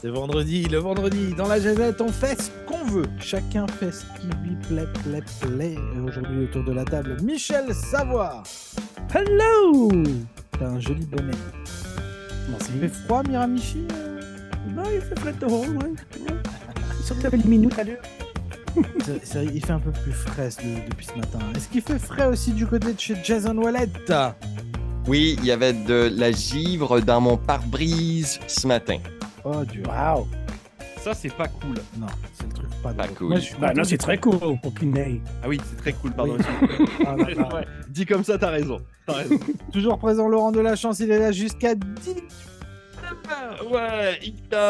C'est vendredi, le vendredi, dans la jazette, on fait ce qu'on veut. Chacun fait ce qui lui plaît, plaît, plaît. Et aujourd'hui, autour de la table, Michel Savoie. Hello T'as un joli bonnet. Merci. Il fait froid, Miramichi Non, il fait frais dehors, ouais. Il sortait avec les minutes à l'heure. C'est- c'est- Il fait un peu plus frais de- depuis ce matin. Est-ce qu'il fait frais aussi du côté de chez Jason Wallet? Oui, il y avait de la givre dans mon pare-brise ce matin. Oh, Dieu. Waouh. Ça, c'est pas cool. Non, c'est le truc pas, Pas drôle. cool. Moi, je suis Bah, non, c'est très cool pour. Ah oui, c'est très cool, pardon. Oui. Ah, là, là. Ouais, Dit comme ça, t'as raison. Toujours présent, Laurent de la Chance, il est là jusqu'à 10 ouais,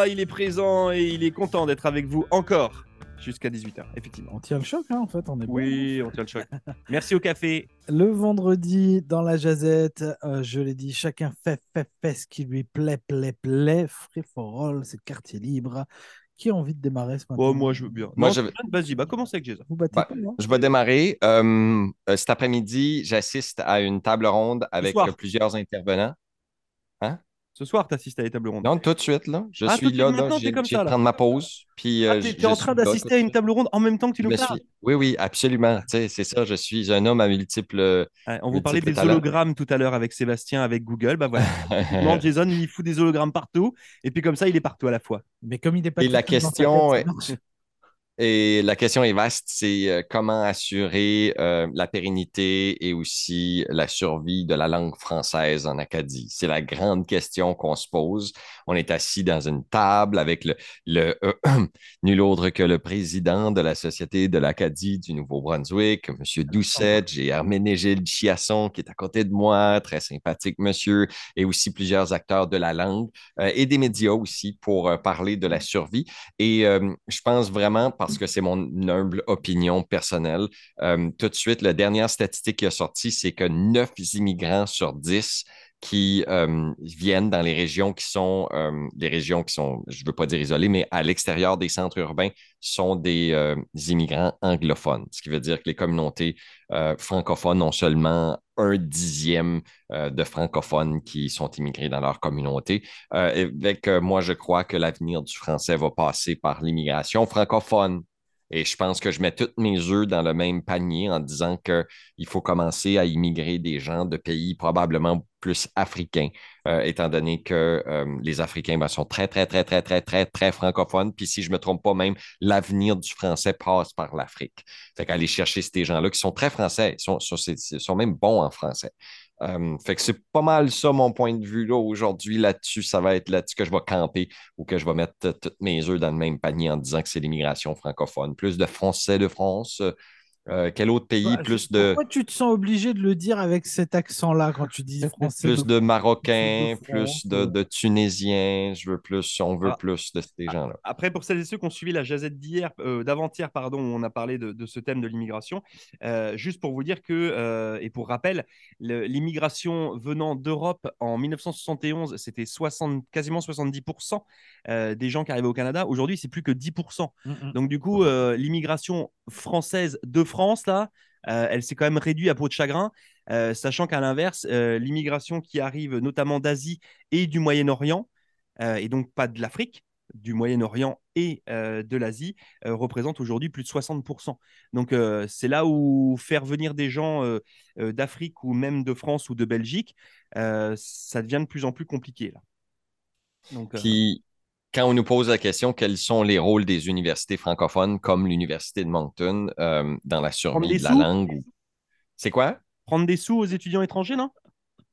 il est présent et il est content d'être avec vous encore jusqu'à 18h, effectivement. On tient le choc, hein, en fait, on est bon. Oui, on tient le choc. Merci au café. Le vendredi, dans la jazette, euh, je l'ai dit, chacun fait, fait, fait ce qui lui plaît, plaît, plaît. Free for all, c'est quartier libre. Qui a envie de démarrer ce matin Oh, moi, je veux bien. Moi, Vas-y, bah, commence avec Jason. Vous battez Bah, pas, hein Je vais démarrer. Euh, euh, cet après-midi, j'assiste à une table ronde avec plusieurs intervenants. Ce soir, t'assistes à la table ronde. Non, tout de suite, là. Je Ah, tout suis de suite, là, là. maintenant, J'ai prendre ma pause. Puis, Ah, euh, je- t'es en train d'assister à une table ronde en même temps que tu nous parles? suis- Oui, oui, absolument. Tu sais, C'est ça, je suis un homme à multiples. On vous parlait des talents. hologrammes tout à l'heure avec Sébastien, avec Google. Bah voilà. Jason, il fout des hologrammes partout. Et puis comme ça, il est partout à la fois. Mais comme il n'est pas Et la question tête. Et la question est vaste, c'est euh, comment assurer euh, la pérennité et aussi la survie de la langue française en Acadie? C'est la grande question qu'on se pose. On est assis dans une table avec le, le euh, nul autre que le président de la Société de l'Acadie du Nouveau-Brunswick, M. Doucet. J'ai Herménégilde Chiasson qui est à côté de moi, très sympathique monsieur, et aussi plusieurs acteurs de la langue euh, et des médias aussi pour parler de la survie. Et je pense vraiment, parce que c'est mon humble opinion personnelle, euh, tout de suite, la dernière statistique qui a sorti, c'est que 9 immigrants sur 10 qui viennent dans les régions qui sont, euh, régions qui sont, je ne veux pas dire isolées, mais à l'extérieur des centres urbains, sont des, immigrants anglophones. Ce qui veut dire que les communautés francophones ont seulement un dixième de francophones qui sont immigrés dans leur communauté. Avec moi, je crois que l'avenir du français va passer par l'immigration francophone. Et je pense que je mets tous mes œufs dans le même panier en disant qu'il faut commencer à immigrer des gens de pays probablement plus africains, euh, étant donné que euh, les Africains ben, sont très, très, très, très, très, très, très francophones. Puis si je ne me trompe pas, même l'avenir du français passe par l'Afrique. Fait qu'aller chercher ces gens-là qui sont très français, sont, sont, même bons en français. Euh, fait que c'est pas mal ça mon point de vue là aujourd'hui là-dessus. Ça va être là-dessus que je vais camper ou que je vais mettre euh, tous mes œufs dans le même panier en disant que c'est l'immigration francophone. Plus de Français de France. Euh, quel autre pays? Bah, plus de. Pourquoi tu te sens obligé de le dire avec cet accent-là quand tu dis français Plus de Marocains, plus de France, plus de, de Tunisiens. Je veux plus, on veut Ah. plus de ces gens-là. Après, pour celles et ceux qui ont suivi la jazette d'hier, euh, d'avant-hier, pardon, où on a parlé de, de ce thème de l'immigration, euh, juste pour vous dire que, et pour rappel, l'immigration venant d'Europe en 1971, c'était 60, quasiment 70% euh, des gens qui arrivaient au Canada. Aujourd'hui, c'est plus que 10%. Mm, mm. Donc, du coup, l'immigration française de France, là, euh, elle s'est quand même réduite à peau de chagrin, euh, sachant qu'à l'inverse, euh, l'immigration qui arrive notamment d'Asie et du Moyen-Orient, et donc pas de l'Afrique, du Moyen-Orient et de l'Asie, représente aujourd'hui plus de 60%. Donc, c'est là où faire venir des gens d'Afrique ou même de France ou de Belgique, ça devient de plus en plus compliqué. Là. Quand on nous pose la question quels sont les rôles des universités francophones comme l'Université de Moncton euh, dans la survie de la sous? langue, ou- c'est quoi? prendre des sous aux étudiants étrangers, non?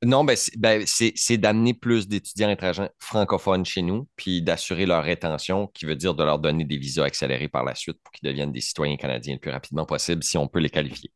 Non, ben, c'est ben, c'est d'amener plus d'étudiants étrangers francophones chez nous, puis d'assurer leur rétention, qui veut dire de leur donner des visas accélérés par la suite pour qu'ils deviennent des citoyens canadiens le plus rapidement possible, si on peut les qualifier.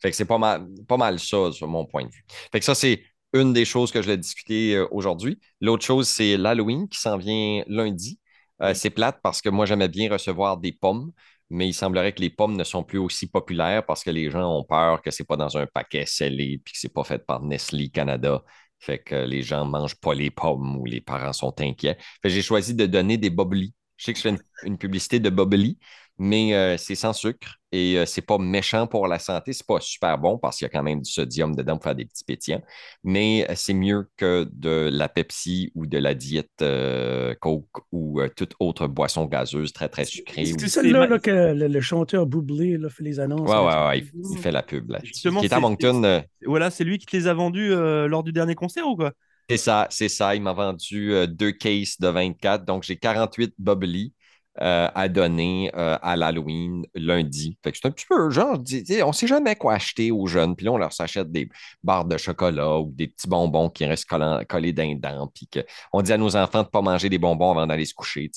Fait que c'est pas mal, pas mal ça, sur mon point de vue. Fait que ça, c'est une des choses que je vais discuter euh, aujourd'hui. L'autre chose, c'est l'Halloween qui s'en vient lundi. Euh, c'est plate parce que moi, j'aimais bien recevoir des pommes, mais il semblerait que les pommes ne sont plus aussi populaires parce que les gens ont peur que c'est pas dans un paquet scellé puis que c'est pas fait par Nestlé Canada. Fait que les gens mangent pas les pommes ou les parents sont inquiets. J'ai choisi de donner des boblis. Je sais que je fais une, une publicité de boblis, mais euh, c'est sans sucre et euh, c'est pas méchant pour la santé. C'est pas super bon parce qu'il y a quand même du sodium dedans pour faire des petits pétillants, mais euh, c'est mieux que de la Pepsi ou de la diète euh, Coke ou euh, toute autre boisson gazeuse très très sucrée. C'est celle-là là, que le, le chanteur Bublé là, fait les annonces. Ouais, ouais, ouais, il, il fait la pub. Là. Justement, Qui est à c'est- Moncton. euh, Voilà, c'est lui qui te les a vendus euh, lors du dernier concert ou quoi? C'est ça, c'est ça. Il m'a vendu euh, deux cases de 24. Donc, j'ai 48 bubbly euh, à donner euh, à l'Halloween lundi. Fait que c'est un petit peu genre, on sait jamais quoi acheter aux jeunes. Puis là, on leur s'achète des barres de chocolat ou des petits bonbons qui restent collant- collés d'un dent. Puis on dit à nos enfants de ne pas manger des bonbons avant d'aller se coucher.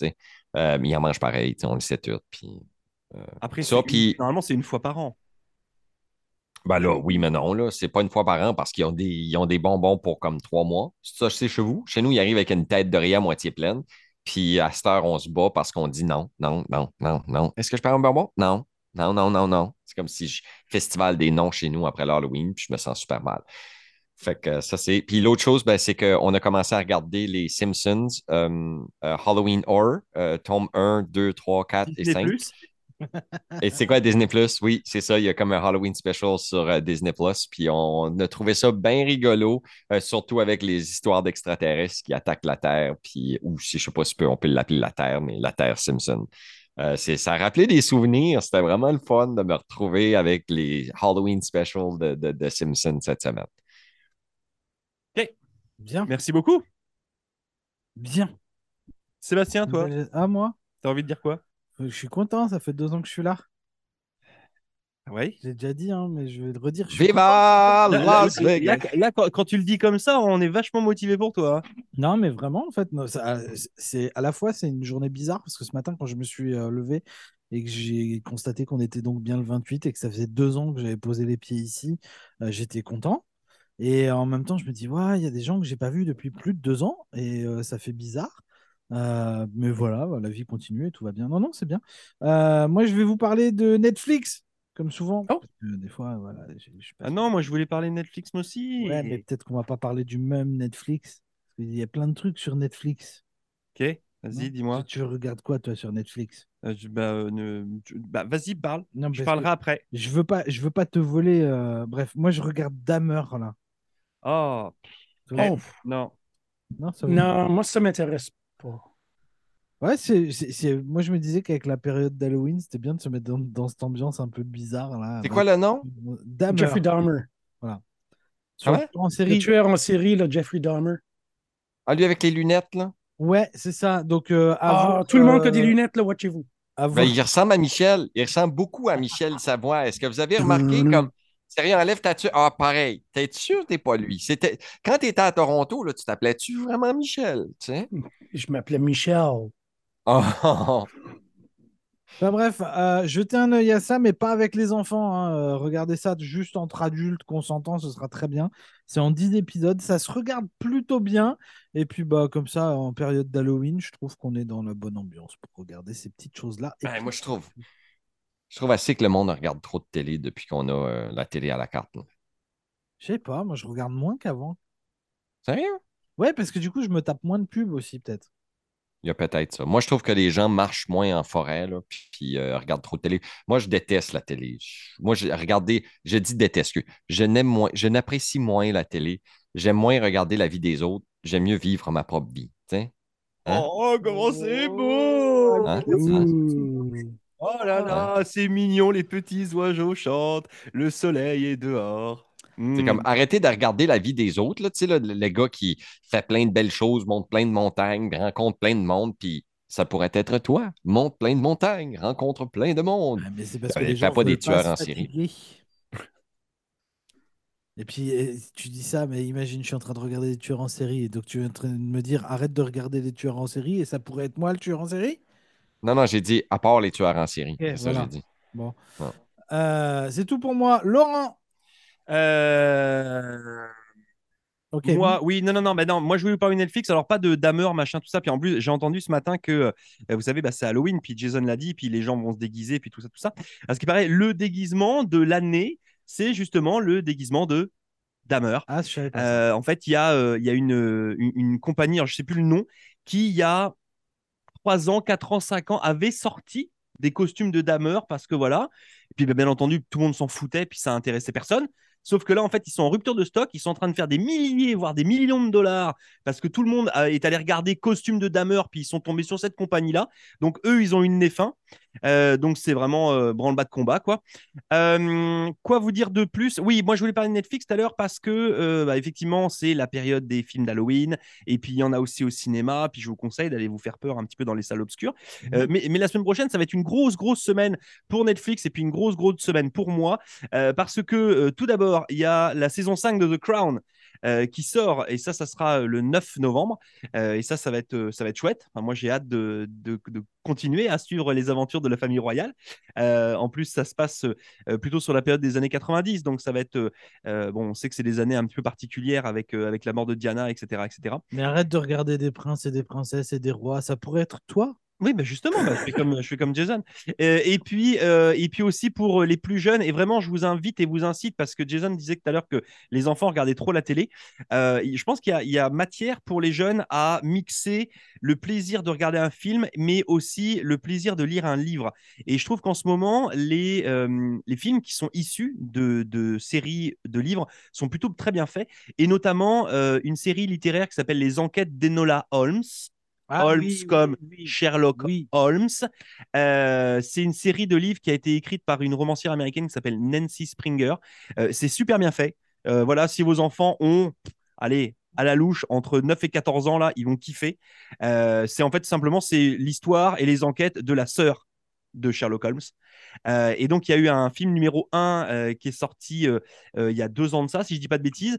Euh, mais ils en mangent pareil, on le sait tout. Puis, Après, Ça, puis- normalement, c'est une fois par an. ben là, oui, mais non, là, c'est pas une fois par an parce qu'ils ont des, ils ont des bonbons pour comme trois mois. Ça, c'est chez vous. Chez nous, ils arrivent avec une tête de riz à moitié pleine. Puis à cette heure, on se bat parce qu'on dit non, non, non, non, non. Est-ce que je perds un bonbon? Non, non, non, non, non. C'est comme si je festival des noms chez nous après l'Halloween, puis je me sens super mal. Fait que ça, c'est. Puis l'autre chose, ben, c'est qu'on a commencé à regarder les Simpsons, euh, euh, Halloween Horror, euh, tome 1, 2, 3, 4 et Disney 5. Plus. Et c'est quoi Disney Plus? Oui, c'est ça. Il y a comme un Halloween special sur euh, Disney Plus. Puis on a trouvé ça bien rigolo, euh, surtout avec les histoires d'extraterrestres qui attaquent la Terre. Puis, ou si je sais pas si on peut l'appeler la Terre, mais la Terre Simpson. Euh, c'est, ça a rappelé des souvenirs. C'était vraiment le fun de me retrouver avec les Halloween special de, de, de Simpson cette semaine. Bien, Merci beaucoup. bien. Sébastien, toi, Ah, moi t'as envie de dire quoi? Je suis content, ça fait deux ans que je suis là. Oui. J'ai déjà dit, hein, mais je vais le redire. je Viva Las Vegas! là, quand, quand tu le dis comme ça, on est vachement motivé pour toi. hein. Non, mais vraiment, en fait, c'est à la fois c'est une journée bizarre parce que ce matin, quand je me suis euh, levé et que j'ai constaté qu'on était donc bien le 28 et que ça faisait deux ans que j'avais posé les pieds ici, euh, j'étais content. Et en même temps, je me dis, ouais, il y a des gens que j'ai pas vus depuis plus de deux ans et euh, ça fait bizarre. Euh, mais voilà, la vie continue et tout va bien. Non, non, c'est bien. Euh, moi, je vais vous parler de Netflix, comme souvent. Oh. Parce que des fois, voilà, je je Ah non, moi je voulais parler de Netflix moi aussi. Ouais, mais peut-être qu'on va pas parler du même Netflix. Parce qu'il y a plein de trucs sur Netflix. Ok, vas-y, dis-moi. Tu, tu regardes quoi, toi, sur Netflix? Euh, je- bah, euh, ne- bah, vas-y, parle. Non, Je parlerai après. Je veux pas, je veux pas te voler. euh, Bref, moi, je regarde Dahmer, là. Oh, Oh, non. Non, ça non, moi, ça m'intéresse Ouais, c'est, c'est- c'est- moi, je me disais qu'avec la période d'Halloween, c'était bien de se mettre dans, dans cette ambiance un peu bizarre, là. C'est quoi le nom? Dahmer. Jeffrey Dahmer. Sur- Ah ouais? En Le série. tueur en série, là, Jeffrey Dahmer. Ah, lui avec les lunettes, là? Ouais, c'est ça. Donc, euh, Ah, avant, tout le monde qui a euh, des lunettes, là, watchez-vous. avant- Ben, il ressemble à Michel. Il ressemble beaucoup à Michel Savoie. Est-ce que vous avez remarqué Mhm. comme. Sérieux, enlève ta tu Ah, pareil. T'es sûr que t'es pas lui? C'était... Quand tu étais à Toronto, là, tu t'appelais-tu vraiment Michel? Tu sais? Je m'appelais Michel. Oh, Enfin, bref, euh, jetez un œil à ça, mais pas avec les enfants. hein. Euh, regardez ça juste entre adultes consentants, ce sera très bien. C'est en 10 épisodes, ça se regarde plutôt bien. Et puis, bah, comme ça, en période d'Halloween, je trouve qu'on est dans la bonne ambiance pour regarder ces petites choses-là. Et Ben, puis- moi, je trouve. Je trouve assez que le monde regarde trop de télé depuis qu'on a euh, la télé à la carte. Je sais pas, moi, je regarde moins qu'avant. Sérieux? Ouais, parce que du coup, je me tape moins de pubs aussi, peut-être. Il y a peut-être ça. Moi, je trouve que les gens marchent moins en forêt, là, puis, puis, euh, regardent trop de télé. Moi, je déteste la télé. Je- Moi, je, regardez, je dis déteste. que Je n'aime moins, je n'apprécie moins la télé. J'aime moins regarder la vie des autres. J'aime mieux vivre ma propre vie. tu sais. Hein? Oh, comment c'est beau Hein? Oh là là, c'est mignon, les petits oiseaux chantent, le soleil est dehors. C'est Hmm. comme arrêter de regarder la vie des autres. Là, tu sais, là, le, le gars qui fait plein de belles choses, monte plein de montagnes, rencontre plein de monde, puis ça pourrait être toi. Monte plein de montagnes, rencontre plein de monde. Ouais, mais c'est parce que Euh, les fais gens pas des tueurs en série. Et puis, euh, tu dis ça, mais imagine, je suis en train de regarder des tueurs en série. Et donc, tu es en train de me dire, arrête de regarder les tueurs en série, et ça pourrait être moi le tueur en série? Non, non, j'ai dit à part les tueurs en série. C'est ça j'ai dit. Bon. Ouais. Euh, c'est tout pour moi. Laurent? Euh. Moi, oui, non, non, non, mais non, moi je voulais vous parler de Netflix, alors pas de Dahmer, machin, tout ça. Puis en plus, j'ai entendu ce matin que, euh, vous savez, bah, c'est Halloween, puis Jason l'a dit, puis les gens vont se déguiser, puis tout ça, tout ça. À ce qui paraît, le déguisement de l'année, c'est justement le déguisement de Dahmer. Ah. Euh, en fait, il y a, euh, il y a une, une, une compagnie, alors, je sais plus le nom, qui il y a 3 ans, 4 ans, 5 ans avait sorti des costumes de dameurs parce que voilà. Et puis, bah, bien entendu, tout le monde s'en foutait, puis ça intéressait personne. Sauf que là, en fait, ils sont en rupture de stock. Ils sont en train de faire des milliers, voire des millions de dollars parce que tout le monde a- est allé regarder costumes de dameurs, puis ils sont tombés sur cette compagnie-là. Donc, eux, ils ont une nez fin. Euh, donc, c'est vraiment euh, branle-bas de combat, quoi. Euh, quoi vous dire de plus? Oui, moi, je voulais parler de Netflix tout à l'heure parce que, bah, effectivement, c'est la période des films d'Halloween. Et puis, il y en a aussi au cinéma. Puis, je vous conseille d'aller vous faire peur un petit peu dans les salles obscures. Euh, mais, mais la semaine prochaine, ça va être une grosse, grosse semaine pour Netflix et puis une grosse, grosse semaine pour moi. Parce que tout d'abord, il y a la saison 5 de The Crown euh, qui sort et ça, ça sera euh, le 9 novembre. Euh, et ça, ça va être, ça va être chouette. Moi, j'ai hâte de, de- continuer à suivre les aventures de la famille royale. En plus, ça se passe plutôt sur la période des années 90, donc ça va être bon. On sait que c'est des années un petit peu particulières avec avec la mort de Diana, etc., etc. Mais arrête de regarder des princes et des princesses et des rois. Ça pourrait être toi. Oui, bah justement, bah, je, fais comme, Jason. Euh, et, puis, euh, et puis aussi pour les plus jeunes, et vraiment, je vous invite et vous incite, parce que Jason disait tout à l'heure que les enfants regardaient trop la télé. Euh, je pense qu'il y a, matière pour les jeunes à mixer le plaisir de regarder un film, mais aussi le plaisir de lire un livre. Et je trouve qu'en ce moment, les, euh, les films qui sont issus de, de séries de livres sont plutôt très bien faits, et notamment euh, une série littéraire qui s'appelle Les Enquêtes d'Enola Holmes. Holmes oui, oui, comme oui. Sherlock. Holmes. Euh, c'est une série de livres qui a été écrite par une romancière américaine qui s'appelle Nancy Springer. Euh, c'est super bien fait. Euh, voilà, si vos enfants ont, allez, à la louche, entre 9 et 14 ans, là, ils vont kiffer. C'est en fait simplement c'est l'histoire et les enquêtes de la sœur de Sherlock Holmes. Euh, et donc, il y a eu un film numéro 1 euh, qui est sorti euh, il y a deux ans de ça, si je dis pas de bêtises.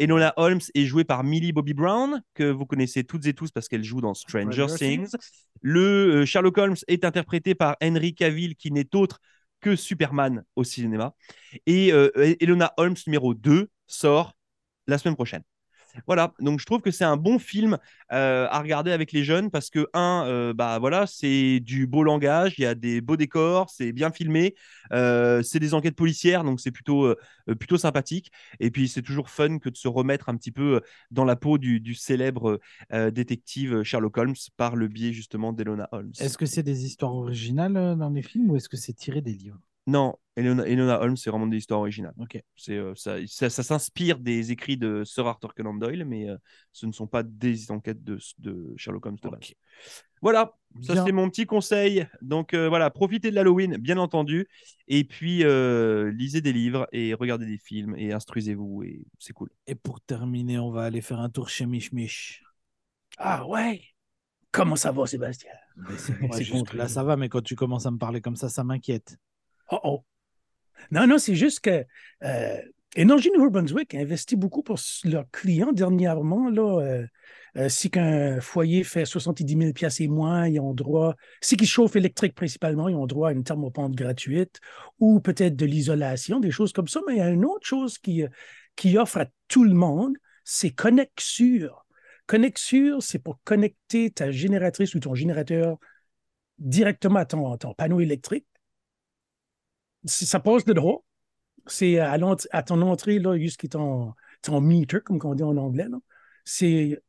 Enola Holmes est jouée par Millie Bobby Brown, que vous connaissez toutes et tous parce qu'elle joue dans Stranger, Things. Le Sherlock Holmes est interprété par Henry Cavill, qui n'est autre que Superman au cinéma. Et Elona Holmes numéro 2 sort la semaine prochaine. Voilà, donc je trouve que c'est un bon film euh, à regarder avec les jeunes parce que, un, euh, bah voilà, c'est du beau langage, il y a des beaux décors, c'est bien filmé, euh, c'est des enquêtes policières, donc c'est plutôt, plutôt sympathique. Et puis c'est toujours fun que de se remettre un petit peu dans la peau du, du célèbre détective Sherlock Holmes par le biais justement d'Elona Holmes. Est-ce que c'est des histoires originales dans les films ou est-ce que c'est tiré des livres? Non, Elona, Elona Holmes, c'est vraiment des histoires originales. Ok. C'est, euh, ça, ça, ça s'inspire des écrits de Sir Arthur Conan Doyle, mais euh, ce ne sont pas des enquêtes de, de Sherlock Holmes de. Voilà, ça Bien. c'est mon petit conseil. Donc euh, voilà, profitez de l'Halloween, bien entendu, et puis euh, lisez des livres et regardez des films et instruisez-vous, et c'est cool. Et pour terminer, on va aller faire un tour chez Mich Mich. Ah ouais. Comment ça va, Sébastien? Mais c'est- Là, ça va, mais quand tu commences à me parler comme ça, ça m'inquiète. Oh oh. Non, non, c'est juste que euh, Énergie Nouveau-Brunswick investit beaucoup pour leurs clients dernièrement. Euh, euh, si qu'un foyer fait 70 000 pièces et moins, ils ont droit, si qu'ils chauffent électrique principalement, ils ont droit à une thermopompe gratuite ou peut-être de l'isolation, des choses comme ça. Mais il y a une autre chose qui, qui offre à tout le monde, c'est Connexure. Connexure, c'est pour connecter ta génératrice ou ton générateur directement à ton panneau électrique. Ça passe de droit. C'est à, l'ent- à ton entrée, là, jusqu'à ton, ton meter, comme on dit en anglais. C'est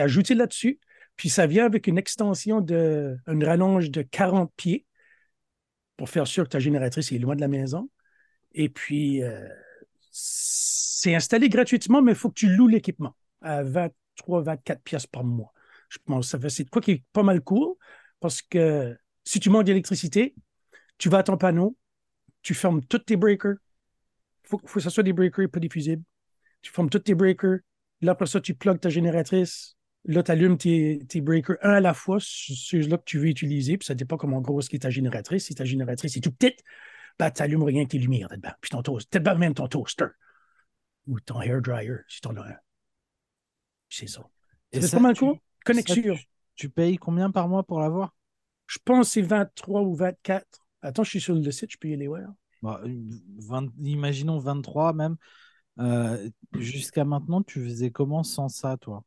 ajouté là-dessus. Puis ça vient avec une extension de une rallonge de 40 pieds pour faire sûr que ta génératrice est loin de la maison. Et puis, euh, c'est installé gratuitement, mais il faut que tu loues l'équipement à 23, 24 pièces par mois. Je pense que c'est quoi qui est pas mal cool parce que si tu manques d'électricité, tu vas à ton panneau, tu fermes tous tes breakers. Il faut, faut que ce soit des breakers pas des fusibles. Tu fermes tous tes breakers. Là, après ça, tu plugues ta génératrice. Là, tu allumes tes, tes breakers un à la fois, ceux-là que tu veux utiliser. Puis ça dépend comment grosse est ta génératrice. Si ta génératrice est tout petite, ben, tu n'allumes rien que tes lumières. Puis ton toast, peut-être même ton toaster ou ton hair dryer, si tu en as un. C'est ça. Et C'est pas mal ça, Connexion. tu, tu payes combien par mois pour l'avoir? Je pense que c'est 23 ou 24. Attends, je suis sur le site, je peux y aller voir. Bah, 20 Imaginons 23 même. Euh, Jusqu'à maintenant, tu faisais comment sans ça, toi?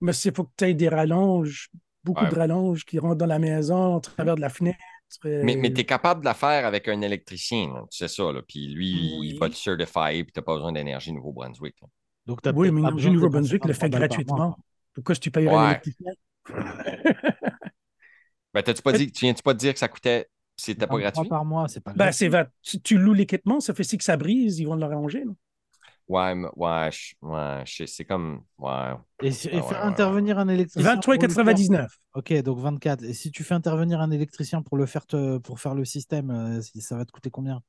Mais c'est faut que tu aies des rallonges, beaucoup Ouais. de rallonges qui rentrent dans la maison, au travers de la fenêtre. euh, Mais, mais tu es capable de la faire avec un électricien, là. tu sais ça. Là. Puis lui, Oui. il va te certifier, puis tu n'as pas besoin d'énergie Nouveau-Brunswick. Donc, t'as Oui, mais pas Énergie besoin de Nouveau-Brunswick le fait 23 balles par mois, gratuitement. quoi. Pourquoi si tu payerais Ouais. l'électricien? Ben, t'as-tu pas dit, tu viens-tu pas de dire que ça coûtait C'était pas 23 gratuit? par mois, c'est pas Ben, gratuit. c'est va- tu, tu loues l'équipement, ça fait si que ça brise, ils vont l'arranger. là. Ouais, mais- ouais, ouais, c'est comme. Ouais. Et, si- et Ouais, faire ouais, intervenir un électricien. pour le faire- 23,99. Ok, donc 24. Et si tu fais intervenir un électricien pour le faire te- pour faire le système, euh, ça va te coûter combien?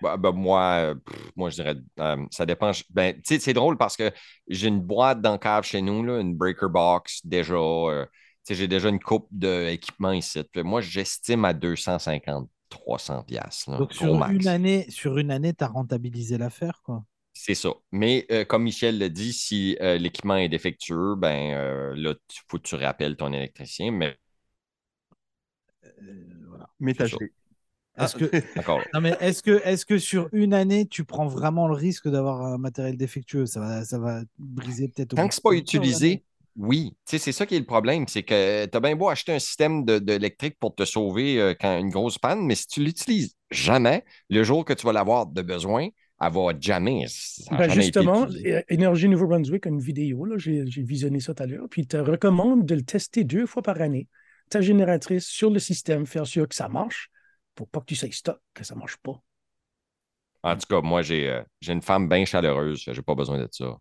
Bah, bah, moi, pff, moi, je dirais, euh, ça dépend. Je- Ben, tu sais, c'est drôle parce que j'ai une boîte dans le cave chez nous, là, une breaker box, déjà. euh, j'ai déjà une coupe d'équipement ici. Puis moi, j'estime à 250, 300 piastres. là, Donc sur max. une année, sur une année, tu as rentabilisé l'affaire, quoi. C'est ça. Mais euh, comme Michel l'a dit, si euh, l'équipement est défectueux, ben euh, là, il faut que tu rappelles ton électricien. Mais Euh, voilà. Métager. Est-ce Ah, que, encore là. non mais est-ce que, est-ce que sur une année, tu prends vraiment le risque d'avoir un matériel défectueux? Ça va, ça va briser peut-être. au Tant que c'est de pas utilisé. Oui. Tu sais, c'est ça qui est le problème. C'est que tu as bien beau acheter un système de- d'électrique pour te sauver euh, quand une grosse panne, mais si tu l'utilises jamais, le jour que tu vas l'avoir de besoin, elle va jamais. Ben, jamais justement, Énergie Nouveau-Brunswick a une vidéo, j'ai visionné ça tout à l'heure, puis il te recommande de le tester deux fois par année, ta génératrice sur le système, faire sûr que ça marche, pour pas que tu sais stock, que ça marche pas. En tout cas, moi, j'ai euh, une femme bien chaleureuse. J'ai pas besoin de ça.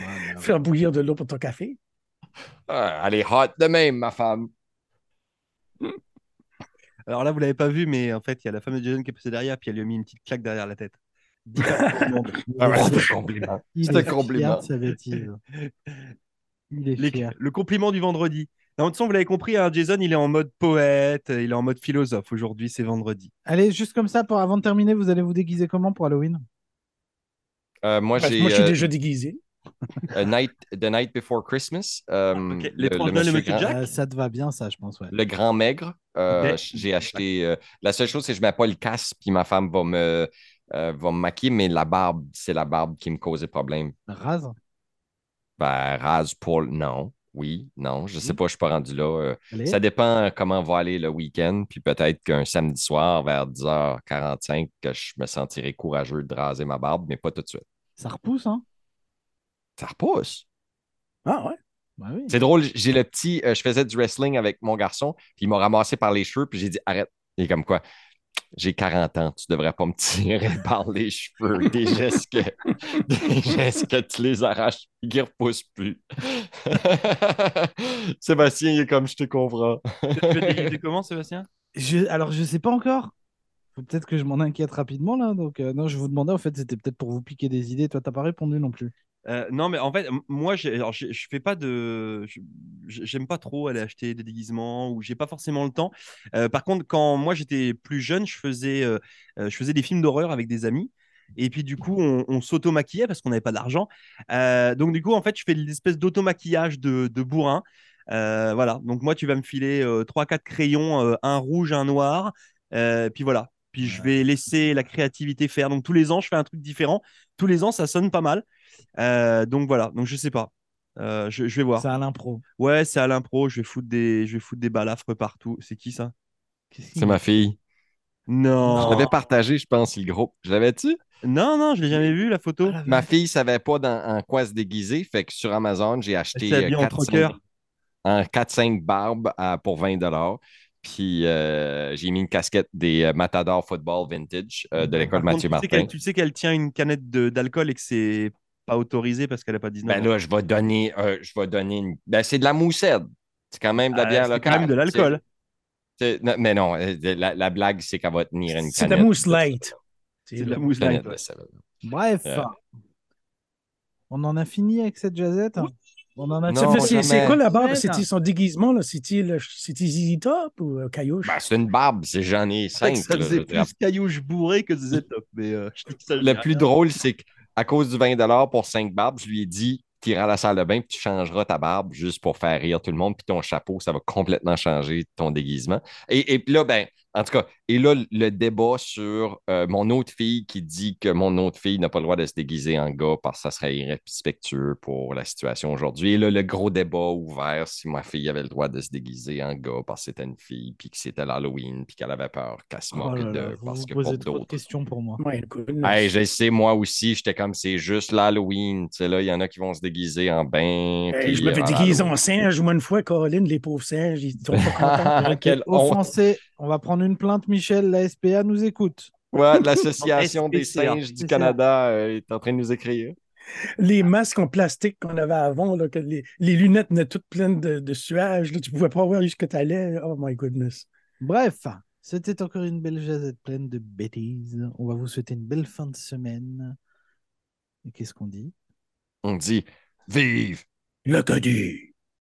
Mais- Faire bouillir de l'eau pour ton café. Ah, elle est hot de même, ma femme. Alors là, vous l'avez pas vu, mais en fait, il y a la femme de Jason qui est passée derrière, puis elle lui a mis une petite claque derrière la tête. Ah ouais, c'est un compliment. C'est un compliment. Il est fier. le compliment du vendredi. Non, de toute façon, vous l'avez compris, hein, Jason, il est en mode poète, il est en mode philosophe. Aujourd'hui, c'est vendredi. Allez, juste comme ça, pour, avant de terminer, vous allez vous déguiser comment pour Halloween? Euh, moi, j'ai moi, je suis euh, déjà déguisé. A Night, The Night Before Christmas. euh, Ok, le, l'étrange le Noël de monsieur Monsieur grand, Jack? Euh, Ça te va bien, ça, je pense, ouais. le grand maigre. euh. J'ai acheté. euh, la seule chose, c'est que je ne mets pas le casque, puis ma femme va me, euh, va me maquiller, mais la barbe, c'est la barbe qui me causait problème. Rase? Ben, rase pour. Non. Oui, non, je Hmm. sais pas, je suis pas rendu là. euh, Allez. Ça dépend comment va aller le week-end, puis peut-être qu'un samedi soir vers 10h45, que je me sentirai courageux de raser ma barbe, mais pas tout de suite. Ça repousse, hein? Ça repousse. Ah ouais. Oui. C'est drôle, j'ai le petit, euh, je faisais du wrestling avec mon garçon, puis il m'a ramassé par les cheveux, puis j'ai dit arrête. Il est comme quoi? J'ai 40 ans, tu devrais pas me tirer par les cheveux. Des gestes que, des gestes que tu les arraches, ils ne repoussent plus. Sébastien, il est comme je te comprends. Déguiser comment, Sébastien? Je- alors, je sais pas encore. Faut peut-être que je m'en inquiète rapidement, là. Donc, euh, non, je vous demandais, en fait, c'était peut-être pour vous piquer des idées. Toi, t'as pas répondu non plus. Euh, non, mais en fait, moi, je fais pas de. J'aime pas trop aller acheter des déguisements ou j'ai pas forcément le temps. Euh, par contre, quand moi j'étais plus jeune, je faisais, euh, je faisais des films d'horreur avec des amis. Et puis, du coup, on, on s'auto-maquillait parce qu'on n'avait pas d'argent. Donc, du coup, en fait, je fais l'espèce d'auto-maquillage de, de bourrin. Voilà. Donc, moi, tu vas me filer euh, 3-4 crayons, un rouge, un noir. Puis voilà. Puis, je vais laisser la créativité faire. Donc, tous les ans, je fais un truc différent. Tous les ans, ça sonne pas mal. Euh, donc voilà, donc je sais pas. Euh, je, je vais voir. C'est à l'impro. Ouais, c'est à l'impro, je vais foutre des, je vais foutre des balafres partout. C'est qui ça? C'est ma fille. Non. Je l'avais partagé, je pense, le groupe. Je l'avais-tu? Non, non, je l'ai jamais vu la photo. Ah, la Ma fille savait pas dans, en quoi se déguiser, fait que sur Amazon, j'ai acheté s'est habillée euh, en 4-5 troqueur. en 4-5 barbes à- pour 20 Puis euh, j'ai mis une casquette des euh, Matador Football Vintage euh, de l'école contre, Mathieu tu sais Martin. qu'elle- Tu sais qu'elle tient une canette de- d'alcool et que c'est pas autorisé parce qu'elle a pas 19 Ben ans. là, je vais donner, euh, je vais donner une. Ben, c'est de la moussette. C'est quand même de la Ah, bière c'est locale. quand même de l'alcool. C'est- c'est- non, mais non, euh, la, la blague, c'est qu'elle va tenir une C'est de la canette mousse light. C'est de la mousse Canette light. Bref, Euh. on en a fini avec cette jazzette. hein On en a c'est c'est quoi la barbe? Non. son déguisement, c'était ZZ Top ou euh, Caillouche? Ben, c'est une barbe, c'est j'en ai cinq. ça faisait plus caillouche bourré que ZZ Top. Mais euh, je Le plus rien. drôle, c'est qu'à cause du 20 pour 5 barbes, je lui ai dit tu iras à la salle de bain puis tu changeras ta barbe juste pour faire rire tout le monde. Puis ton chapeau, ça va complètement changer ton déguisement. Et, et puis là, ben, En tout cas, et là, le débat sur euh, mon autre fille qui dit que mon autre fille n'a pas le droit de se déguiser en gars parce que ça serait irrespectueux pour la situation aujourd'hui. Et là, le gros débat ouvert si ma fille avait le droit de se déguiser en gars parce que c'était une fille, puis que c'était l'Halloween, puis qu'elle avait peur qu'elle se Oh moque de. vous Parce vous que posez pour trop de d'autres. questions pour moi. Goodness. Hey, je sais, moi aussi, j'étais comme c'est juste l'Halloween. Tu sais, là, il y en a qui vont se déguiser en bain. Hey, je me fais déguiser en singe, moi, une fois, Colin, les pauvres singes, ils sont pas contents. Honte. offensé, on va prendre une plainte, Michel, la SPA nous écoute. Ouais, l'Association des singes du. Canada euh, est en train de nous écrire. les masques en plastique qu'on avait avant, là, que les, les lunettes étaient toutes pleines de, de suage, là, tu pouvais pas voir jusqu'à tu allais. Oh my goodness. Bref, c'était encore une belle jazette pleine de bêtises. On va vous souhaiter une belle fin de semaine. Et qu'est-ce qu'on dit? On dit Vive L'Acadie.